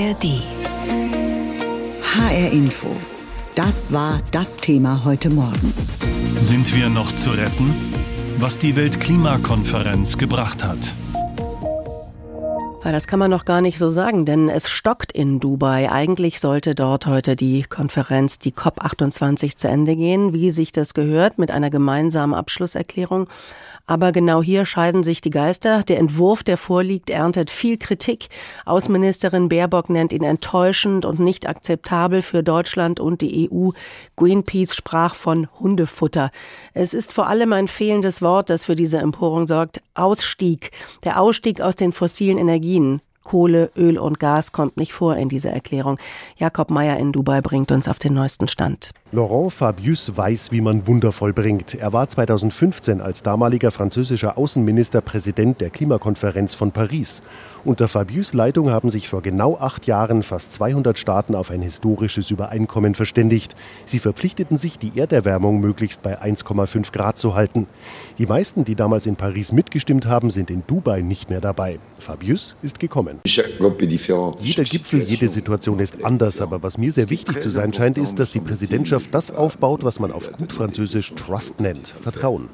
ARD. HR Info. Das war das Thema heute Morgen. Sind wir noch zu retten? Was die Weltklimakonferenz gebracht hat. Das kann man noch gar nicht so sagen, denn es stockt in Dubai. Eigentlich sollte dort heute die Konferenz, die COP28 zu Ende gehen, wie sich das gehört, mit einer gemeinsamen Abschlusserklärung. Aber genau hier scheiden sich die Geister. Der Entwurf, der vorliegt, erntet viel Kritik. Außenministerin Baerbock nennt ihn enttäuschend und nicht akzeptabel für Deutschland und die EU. Greenpeace sprach von Hundefutter. Es ist vor allem ein fehlendes Wort, das für diese Empörung sorgt. Ausstieg. Der Ausstieg aus den fossilen Energien. Energien Kohle, Öl und Gas kommt nicht vor in dieser Erklärung. Jakob Meyer in Dubai bringt uns auf den neuesten Stand. Laurent Fabius weiß, wie man Wunder vollbringt. Er war 2015 als damaliger französischer Außenminister Präsident der Klimakonferenz von Paris. Unter Fabius Leitung haben sich vor genau acht Jahren fast 200 Staaten auf ein historisches Übereinkommen verständigt. Sie verpflichteten sich, die Erderwärmung möglichst bei 1,5 Grad zu halten. Die meisten, die damals in Paris mitgestimmt haben, sind in Dubai nicht mehr dabei. Fabius ist gekommen. Jeder Gipfel, jede Situation ist anders, aber was mir sehr wichtig zu sein scheint, ist, dass die Präsidentschaft das aufbaut, was man auf gut Französisch Trust nennt, Vertrauen.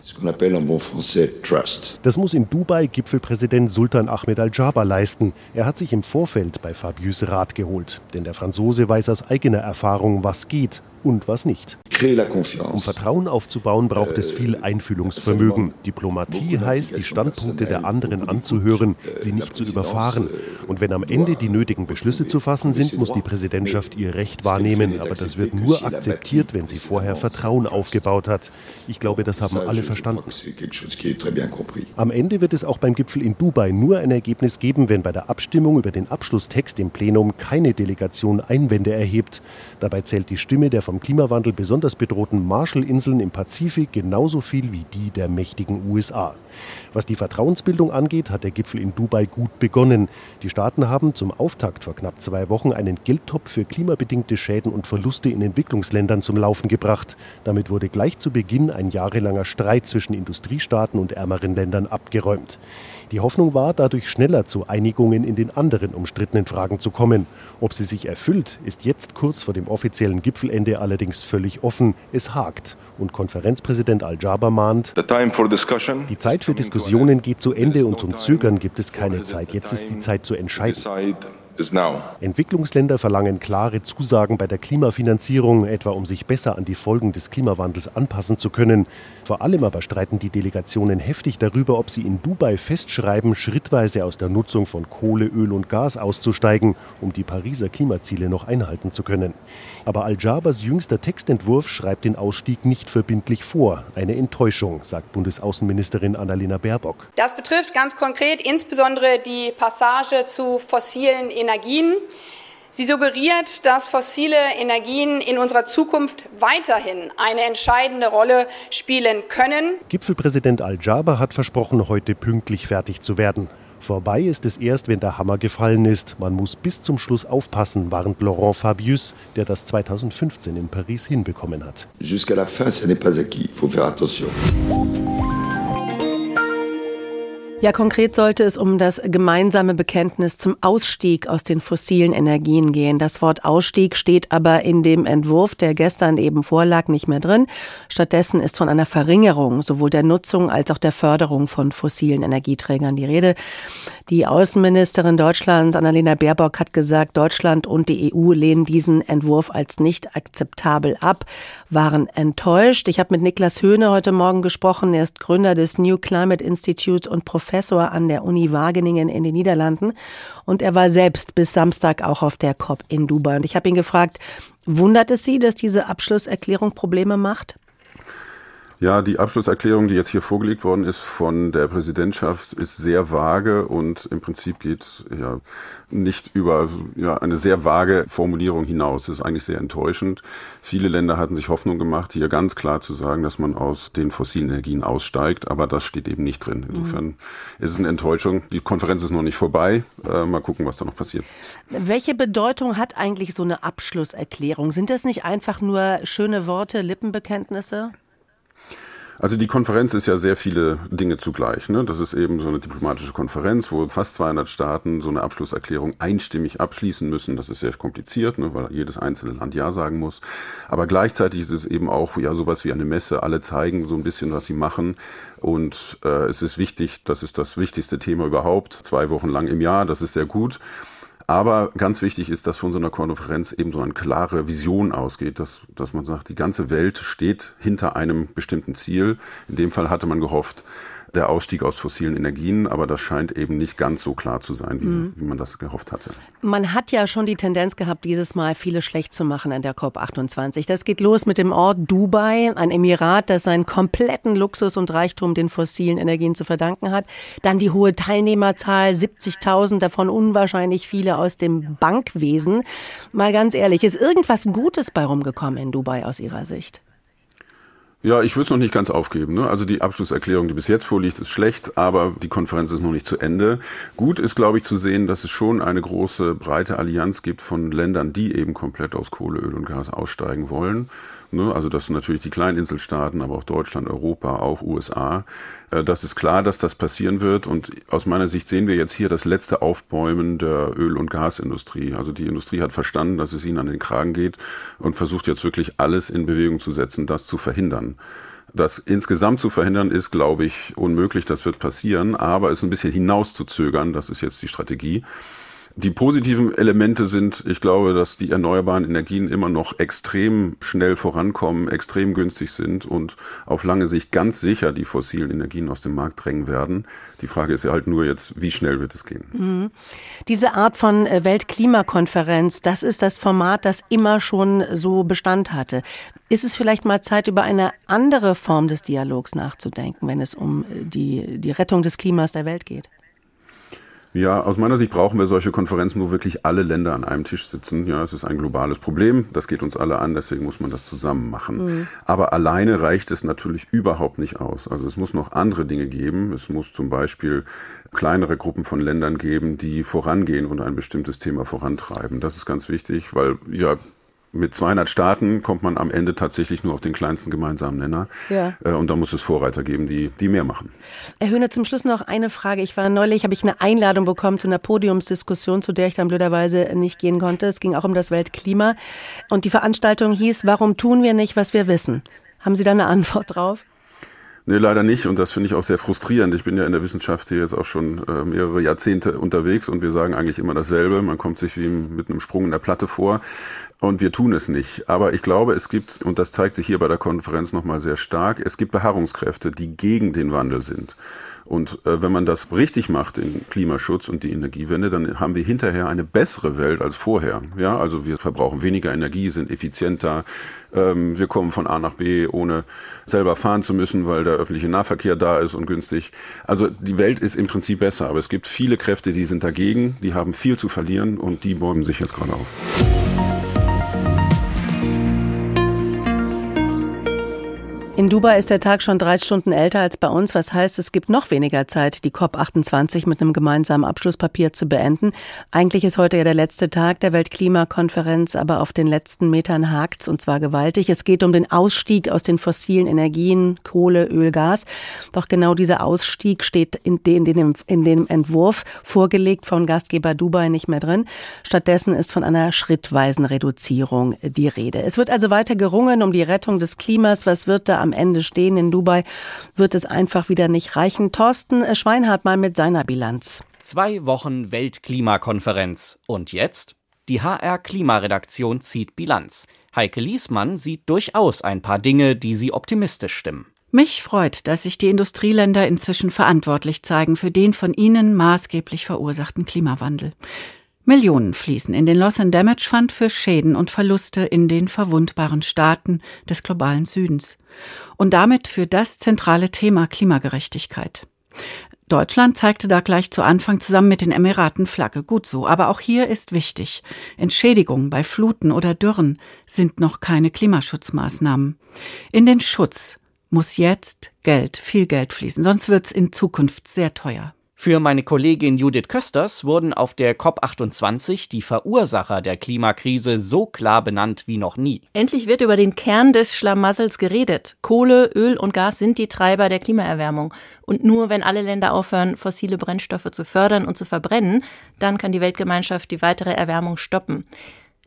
Das muss in Dubai Gipfelpräsident Sultan Ahmed Al-Jaber leisten. Er hat sich im Vorfeld bei Fabius Rat geholt, denn der Franzose weiß aus eigener Erfahrung, was geht und was nicht. Um Vertrauen aufzubauen, braucht es viel Einfühlungsvermögen. Diplomatie heißt, die Standpunkte der anderen anzuhören, sie nicht zu überfahren. Und wenn am Ende die nötigen Beschlüsse zu fassen sind, muss die Präsidentschaft ihr Recht wahrnehmen. Aber das wird nur akzeptiert, wenn sie vorher Vertrauen aufgebaut hat. Ich glaube, das haben alle verstanden. Am Ende wird es auch beim Gipfel in Dubai nur ein Ergebnis geben, wenn bei der Abstimmung über den Abschlusstext im Plenum keine Delegation Einwände erhebt. Dabei zählt die Stimme der vom Klimawandel besonders bedrohten Marshallinseln im Pazifik genauso viel wie die der mächtigen USA. Was die Vertrauensbildung angeht, hat der Gipfel in Dubai gut begonnen. Die Staaten haben zum Auftakt vor knapp zwei Wochen einen Geldtopf für klimabedingte Schäden und Verluste in Entwicklungsländern zum Laufen gebracht. Damit wurde gleich zu Beginn ein jahrelanger Streit zwischen Industriestaaten und ärmeren Ländern abgeräumt. Die Hoffnung war, dadurch schneller zu Einigungen in den anderen umstrittenen Fragen zu kommen. Ob sie sich erfüllt, ist jetzt kurz vor dem offiziellen Gipfelende allerdings völlig offen. Es hakt. Und Konferenzpräsident Al-Jaber mahnt, die Zeit für Diskussionen geht zu Ende und zum Zögern gibt es keine Zeit. Jetzt ist die Zeit zu entscheiden. Entwicklungsländer verlangen klare Zusagen bei der Klimafinanzierung, etwa um sich besser an die Folgen des Klimawandels anpassen zu können. Vor allem aber streiten die Delegationen heftig darüber, ob sie in Dubai festschreiben, schrittweise aus der Nutzung von Kohle, Öl und Gas auszusteigen, um die Pariser Klimaziele noch einhalten zu können. Aber Al-Jabers jüngster Textentwurf schreibt den Ausstieg nicht verbindlich vor. Eine Enttäuschung, sagt Bundesaußenministerin Annalena Baerbock. Das betrifft ganz konkret insbesondere die Passage zu fossilen Energien. Sie suggeriert, dass fossile Energien in unserer Zukunft weiterhin eine entscheidende Rolle spielen können. Gipfelpräsident Al-Jaber hat versprochen, heute pünktlich fertig zu werden. Vorbei ist es erst, wenn der Hammer gefallen ist. Man muss bis zum Schluss aufpassen, warnt Laurent Fabius, der das 2015 in Paris hinbekommen hat. Jusqu'à la fin, ce n'est pas acquis. Faut faire attention. Ja, konkret sollte es um das gemeinsame Bekenntnis zum Ausstieg aus den fossilen Energien gehen. Das Wort Ausstieg steht aber in dem Entwurf, der gestern eben vorlag, nicht mehr drin. Stattdessen ist von einer Verringerung sowohl der Nutzung als auch der Förderung von fossilen Energieträgern die Rede. Die Außenministerin Deutschlands, Annalena Baerbock, hat gesagt, Deutschland und die EU lehnen diesen Entwurf als nicht akzeptabel ab, waren enttäuscht. Ich habe mit Niklas Höhne heute Morgen gesprochen. Er ist Gründer des New Climate Institute und Professor Professor an der Uni Wageningen in den Niederlanden und er war selbst bis Samstag auch auf der COP in Dubai. Und ich habe ihn gefragt, wundert es Sie, dass diese Abschlusserklärung Probleme macht? Ja, die Abschlusserklärung, die jetzt hier vorgelegt worden ist von der Präsidentschaft, ist sehr vage und im Prinzip geht ja nicht über ja, eine sehr vage Formulierung hinaus. Das ist eigentlich sehr enttäuschend. Viele Länder hatten sich Hoffnung gemacht, hier ganz klar zu sagen, dass man aus den fossilen Energien aussteigt, aber das steht eben nicht drin. Insofern mhm. ist es eine Enttäuschung. Die Konferenz ist noch nicht vorbei. Äh, mal gucken, was da noch passiert. Welche Bedeutung hat eigentlich so eine Abschlusserklärung? Sind das nicht einfach nur schöne Worte, Lippenbekenntnisse? Also die Konferenz ist ja sehr viele Dinge zugleich. Ne? Das ist eben so eine diplomatische Konferenz, wo fast 200 Staaten so eine Abschlusserklärung einstimmig abschließen müssen. Das ist sehr kompliziert, ne? weil jedes einzelne Land Ja sagen muss. Aber gleichzeitig ist es eben auch ja sowas wie eine Messe. Alle zeigen so ein bisschen, was sie machen. Und äh, es ist wichtig, das ist das wichtigste Thema überhaupt, zwei Wochen lang im Jahr. Das ist sehr gut. Aber ganz wichtig ist, dass von so einer Konferenz eben so eine klare Vision ausgeht, dass, dass man sagt, die ganze Welt steht hinter einem bestimmten Ziel. In dem Fall hatte man gehofft, der Ausstieg aus fossilen Energien, aber das scheint eben nicht ganz so klar zu sein, wie, mhm. wie, man das gehofft hatte. Man hat ja schon die Tendenz gehabt, dieses Mal viele schlecht zu machen an der COP28. Das geht los mit dem Ort Dubai, ein Emirat, das seinen kompletten Luxus und Reichtum den fossilen Energien zu verdanken hat. Dann die hohe Teilnehmerzahl, 70.000, davon unwahrscheinlich viele aus dem Bankwesen. Mal ganz ehrlich, ist irgendwas Gutes bei rumgekommen in Dubai aus Ihrer Sicht? Ja, ich würde es noch nicht ganz aufgeben. Ne? Also die Abschlusserklärung, die bis jetzt vorliegt, ist schlecht, aber die Konferenz ist noch nicht zu Ende. Gut ist, glaube ich, zu sehen, dass es schon eine große, breite Allianz gibt von Ländern, die eben komplett aus Kohle, Öl und Gas aussteigen wollen. Ne? Also das sind natürlich die kleinen Inselstaaten, aber auch Deutschland, Europa, auch USA. Äh, das ist klar, dass das passieren wird. Und aus meiner Sicht sehen wir jetzt hier das letzte Aufbäumen der Öl- und Gasindustrie. Also die Industrie hat verstanden, dass es ihnen an den Kragen geht und versucht jetzt wirklich alles in Bewegung zu setzen, das zu verhindern. Das insgesamt zu verhindern ist, glaube ich, unmöglich. Das wird passieren, aber es ein bisschen hinauszuzögern, das ist jetzt die Strategie. Die positiven Elemente sind, ich glaube, dass die erneuerbaren Energien immer noch extrem schnell vorankommen, extrem günstig sind und auf lange Sicht ganz sicher die fossilen Energien aus dem Markt drängen werden. Die Frage ist ja halt nur jetzt, wie schnell wird es gehen? Mhm. Diese Art von äh, Weltklimakonferenz, das ist das Format, das immer schon so Bestand hatte. Ist es vielleicht mal Zeit, über eine andere Form des Dialogs nachzudenken, wenn es um äh, die, die Rettung des Klimas der Welt geht? Ja, aus meiner Sicht brauchen wir solche Konferenzen, wo wirklich alle Länder an einem Tisch sitzen. Ja, es ist ein globales Problem. Das geht uns alle an. Deswegen muss man das zusammen machen. Mhm. Aber alleine reicht es natürlich überhaupt nicht aus. Also es muss noch andere Dinge geben. Es muss zum Beispiel kleinere Gruppen von Ländern geben, die vorangehen und ein bestimmtes Thema vorantreiben. Das ist ganz wichtig, weil ja mit 200 Staaten kommt man am Ende tatsächlich nur auf den kleinsten gemeinsamen Nenner. Ja. Äh, und da muss es Vorreiter geben, die, die mehr machen. Herr Höhne, zum Schluss noch eine Frage. Ich war neulich, habe ich eine Einladung bekommen zu einer Podiumsdiskussion, zu der ich dann blöderweise nicht gehen konnte. Es ging auch um das Weltklima. Und die Veranstaltung hieß, warum tun wir nicht, was wir wissen? Haben Sie da eine Antwort drauf? Nee, leider nicht. Und das finde ich auch sehr frustrierend. Ich bin ja in der Wissenschaft hier jetzt auch schon äh, mehrere Jahrzehnte unterwegs und wir sagen eigentlich immer dasselbe. Man kommt sich wie mit einem Sprung in der Platte vor und wir tun es nicht. Aber ich glaube, es gibt, und das zeigt sich hier bei der Konferenz nochmal sehr stark, es gibt Beharrungskräfte, die gegen den Wandel sind. Und äh, wenn man das richtig macht, den Klimaschutz und die Energiewende, dann haben wir hinterher eine bessere Welt als vorher. Ja, also wir verbrauchen weniger Energie, sind effizienter, ähm, wir kommen von A nach B, ohne selber fahren zu müssen, weil der öffentliche Nahverkehr da ist und günstig. Also die Welt ist im Prinzip besser, aber es gibt viele Kräfte, die sind dagegen, die haben viel zu verlieren und die bäumen sich jetzt gerade auf. In Dubai ist der Tag schon drei Stunden älter als bei uns, was heißt, es gibt noch weniger Zeit, die COP28 mit einem gemeinsamen Abschlusspapier zu beenden. Eigentlich ist heute ja der letzte Tag der Weltklimakonferenz, aber auf den letzten Metern hakt's und zwar gewaltig. Es geht um den Ausstieg aus den fossilen Energien, Kohle, Öl, Gas. Doch genau dieser Ausstieg steht in, dem, in dem Entwurf vorgelegt von Gastgeber Dubai nicht mehr drin. Stattdessen ist von einer schrittweisen Reduzierung die Rede. Es wird also weiter gerungen um die Rettung des Klimas. Was wird da am Ende stehen in Dubai, wird es einfach wieder nicht reichen. Thorsten Schweinhardt mal mit seiner Bilanz. Zwei Wochen Weltklimakonferenz. Und jetzt? Die HR Klimaredaktion zieht Bilanz. Heike Liesmann sieht durchaus ein paar Dinge, die sie optimistisch stimmen. Mich freut, dass sich die Industrieländer inzwischen verantwortlich zeigen für den von ihnen maßgeblich verursachten Klimawandel. Millionen fließen in den Loss and Damage Fund für Schäden und Verluste in den verwundbaren Staaten des globalen Südens und damit für das zentrale Thema Klimagerechtigkeit. Deutschland zeigte da gleich zu Anfang zusammen mit den Emiraten Flagge. Gut so. Aber auch hier ist wichtig. Entschädigungen bei Fluten oder Dürren sind noch keine Klimaschutzmaßnahmen. In den Schutz muss jetzt Geld, viel Geld fließen, sonst wird's in Zukunft sehr teuer. Für meine Kollegin Judith Kösters wurden auf der COP28 die Verursacher der Klimakrise so klar benannt wie noch nie. Endlich wird über den Kern des Schlamassels geredet. Kohle, Öl und Gas sind die Treiber der Klimaerwärmung. Und nur wenn alle Länder aufhören, fossile Brennstoffe zu fördern und zu verbrennen, dann kann die Weltgemeinschaft die weitere Erwärmung stoppen.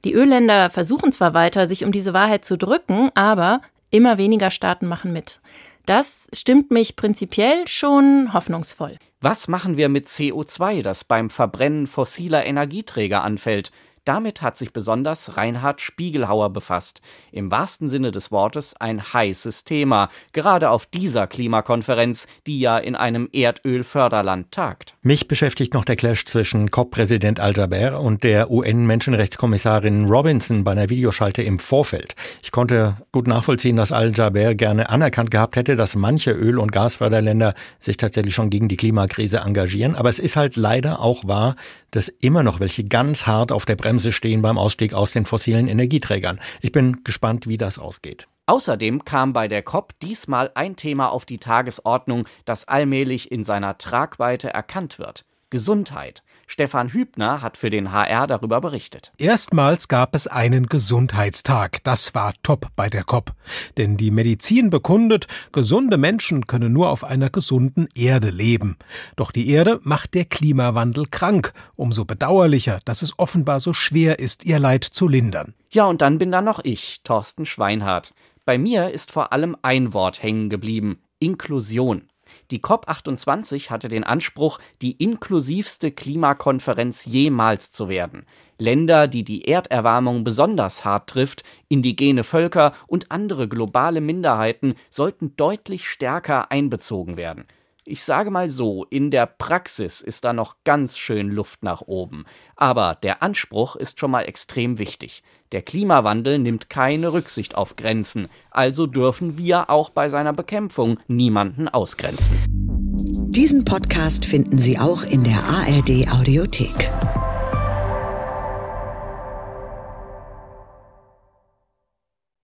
Die Ölländer versuchen zwar weiter, sich um diese Wahrheit zu drücken, aber immer weniger Staaten machen mit. Das stimmt mich prinzipiell schon hoffnungsvoll. Was machen wir mit CO2, das beim Verbrennen fossiler Energieträger anfällt? Damit hat sich besonders Reinhard Spiegelhauer befasst. Im wahrsten Sinne des Wortes ein heißes Thema, gerade auf dieser Klimakonferenz, die ja in einem Erdölförderland tagt. Mich beschäftigt noch der Clash zwischen COP-Präsident Al-Jaber und der UN-Menschenrechtskommissarin Robinson bei einer Videoschalte im Vorfeld. Ich konnte gut nachvollziehen, dass Al-Jaber gerne anerkannt gehabt hätte, dass manche Öl- und Gasförderländer sich tatsächlich schon gegen die Klimakrise engagieren. Aber es ist halt leider auch wahr, dass immer noch welche ganz hart auf der Bremse stehen beim Ausstieg aus den fossilen Energieträgern. Ich bin gespannt, wie das ausgeht. Außerdem kam bei der COP diesmal ein Thema auf die Tagesordnung, das allmählich in seiner Tragweite erkannt wird. Gesundheit. Stefan Hübner hat für den HR darüber berichtet. Erstmals gab es einen Gesundheitstag. Das war top bei der COP. Denn die Medizin bekundet, gesunde Menschen können nur auf einer gesunden Erde leben. Doch die Erde macht der Klimawandel krank. Umso bedauerlicher, dass es offenbar so schwer ist, ihr Leid zu lindern. Ja, und dann bin da noch ich, Thorsten Schweinhardt. Bei mir ist vor allem ein Wort hängen geblieben. Inklusion. Die COP28 hatte den Anspruch, die inklusivste Klimakonferenz jemals zu werden. Länder, die die Erderwärmung besonders hart trifft, indigene Völker und andere globale Minderheiten sollten deutlich stärker einbezogen werden. Ich sage mal so, in der Praxis ist da noch ganz schön Luft nach oben. Aber der Anspruch ist schon mal extrem wichtig. Der Klimawandel nimmt keine Rücksicht auf Grenzen, also dürfen wir auch bei seiner Bekämpfung niemanden ausgrenzen. Diesen Podcast finden Sie auch in der ARD Audiothek.